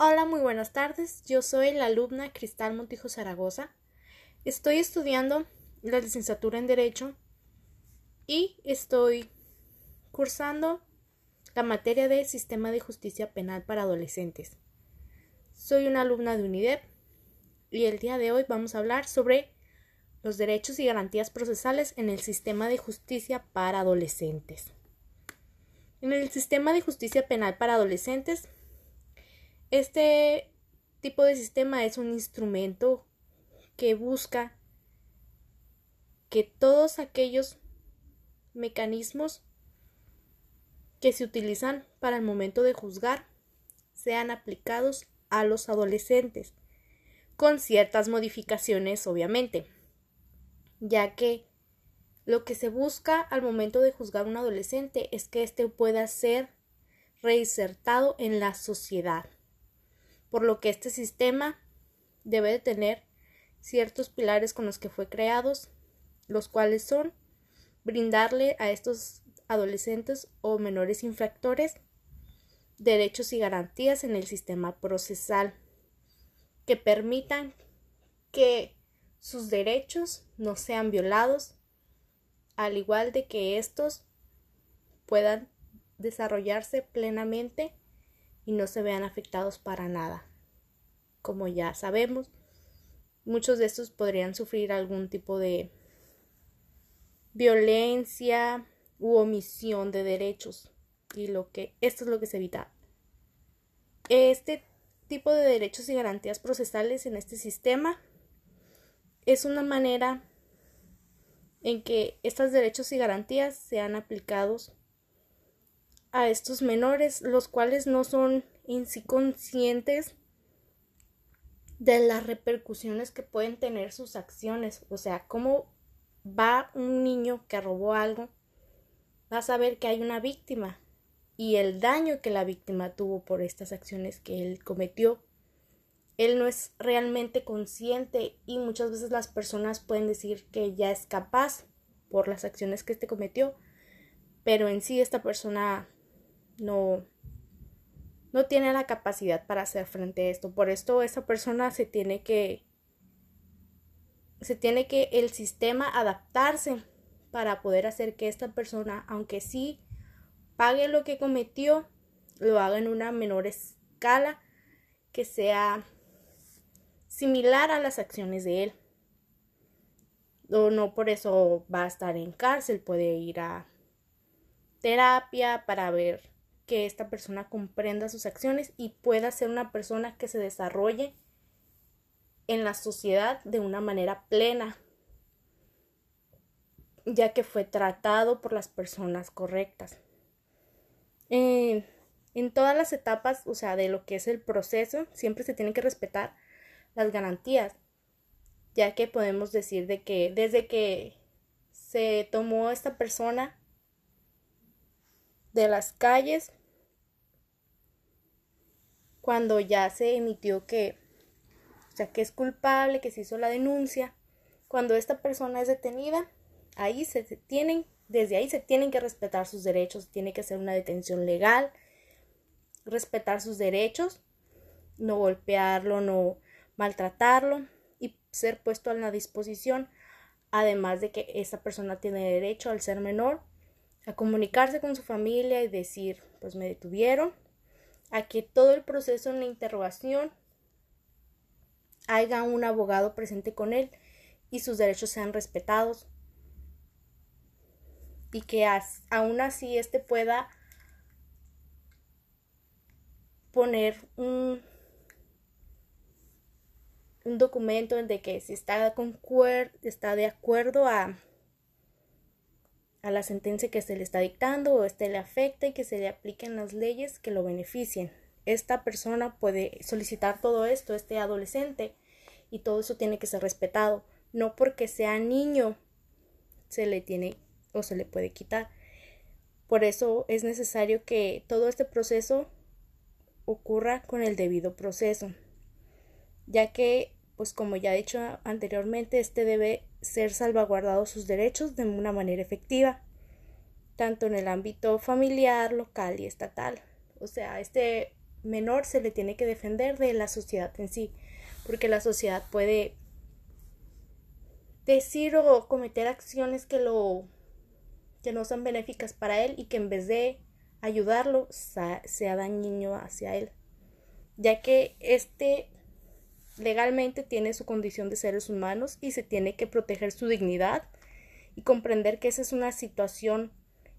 Hola, muy buenas tardes. Yo soy la alumna Cristal Montijo Zaragoza. Estoy estudiando la licenciatura en Derecho y estoy cursando la materia de Sistema de Justicia Penal para Adolescentes. Soy una alumna de UNIDEP y el día de hoy vamos a hablar sobre los derechos y garantías procesales en el sistema de justicia para adolescentes. En el sistema de justicia penal para adolescentes, este tipo de sistema es un instrumento que busca que todos aquellos mecanismos que se utilizan para el momento de juzgar sean aplicados a los adolescentes, con ciertas modificaciones obviamente, ya que lo que se busca al momento de juzgar a un adolescente es que éste pueda ser reinsertado en la sociedad, por lo que este sistema debe de tener ciertos pilares con los que fue creados, los cuales son brindarle a estos adolescentes o menores infractores derechos y garantías en el sistema procesal que permitan que sus derechos no sean violados, al igual de que estos puedan desarrollarse plenamente y no se vean afectados para nada. Como ya sabemos, muchos de estos podrían sufrir algún tipo de violencia u omisión de derechos y lo que esto es lo que se evita. Este tipo de derechos y garantías procesales en este sistema es una manera en que estos derechos y garantías sean aplicados a estos menores, los cuales no son en sí conscientes de las repercusiones que pueden tener sus acciones. O sea, cómo va un niño que robó algo, va a saber que hay una víctima y el daño que la víctima tuvo por estas acciones que él cometió. Él no es realmente consciente y muchas veces las personas pueden decir que ya es capaz por las acciones que éste cometió, pero en sí esta persona no no tiene la capacidad para hacer frente a esto. Por esto esa persona se tiene que se tiene que el sistema adaptarse para poder hacer que esta persona, aunque sí pague lo que cometió, lo haga en una menor escala que sea similar a las acciones de él. O no por eso va a estar en cárcel, puede ir a terapia para ver que esta persona comprenda sus acciones y pueda ser una persona que se desarrolle en la sociedad de una manera plena, ya que fue tratado por las personas correctas. En todas las etapas, o sea, de lo que es el proceso, siempre se tienen que respetar las garantías, ya que podemos decir de que desde que se tomó esta persona de las calles, cuando ya se emitió que, o sea, que es culpable, que se hizo la denuncia, cuando esta persona es detenida, ahí se tienen desde ahí se tienen que respetar sus derechos, tiene que ser una detención legal, respetar sus derechos, no golpearlo, no maltratarlo y ser puesto a la disposición, además de que esa persona tiene derecho al ser menor a comunicarse con su familia y decir, pues me detuvieron, a que todo el proceso en la interrogación haya un abogado presente con él y sus derechos sean respetados. Y que aún así éste pueda poner un, un documento de que si está, está de acuerdo a, a la sentencia que se le está dictando o este le afecta y que se le apliquen las leyes que lo beneficien. Esta persona puede solicitar todo esto, este adolescente, y todo eso tiene que ser respetado. No porque sea niño se le tiene o se le puede quitar. Por eso es necesario que todo este proceso ocurra con el debido proceso, ya que, pues como ya he dicho anteriormente, este debe ser salvaguardado sus derechos de una manera efectiva, tanto en el ámbito familiar, local y estatal. O sea, este menor se le tiene que defender de la sociedad en sí, porque la sociedad puede decir o cometer acciones que lo que no son benéficas para él y que en vez de ayudarlo sea dañino hacia él, ya que este legalmente tiene su condición de seres humanos y se tiene que proteger su dignidad y comprender que esa es una situación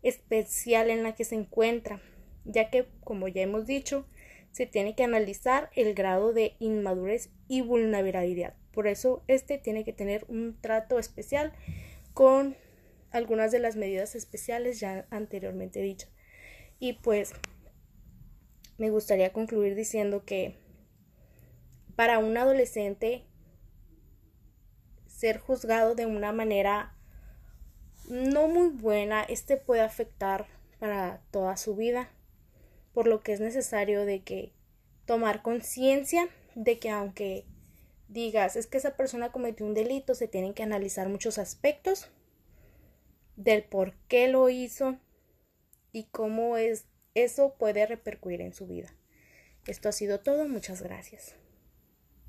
especial en la que se encuentra, ya que, como ya hemos dicho, se tiene que analizar el grado de inmadurez y vulnerabilidad. Por eso, este tiene que tener un trato especial con algunas de las medidas especiales ya anteriormente dichas. Y pues me gustaría concluir diciendo que para un adolescente ser juzgado de una manera no muy buena, este puede afectar para toda su vida, por lo que es necesario de que tomar conciencia de que aunque digas es que esa persona cometió un delito, se tienen que analizar muchos aspectos del por qué lo hizo y cómo es eso puede repercutir en su vida. Esto ha sido todo, muchas gracias.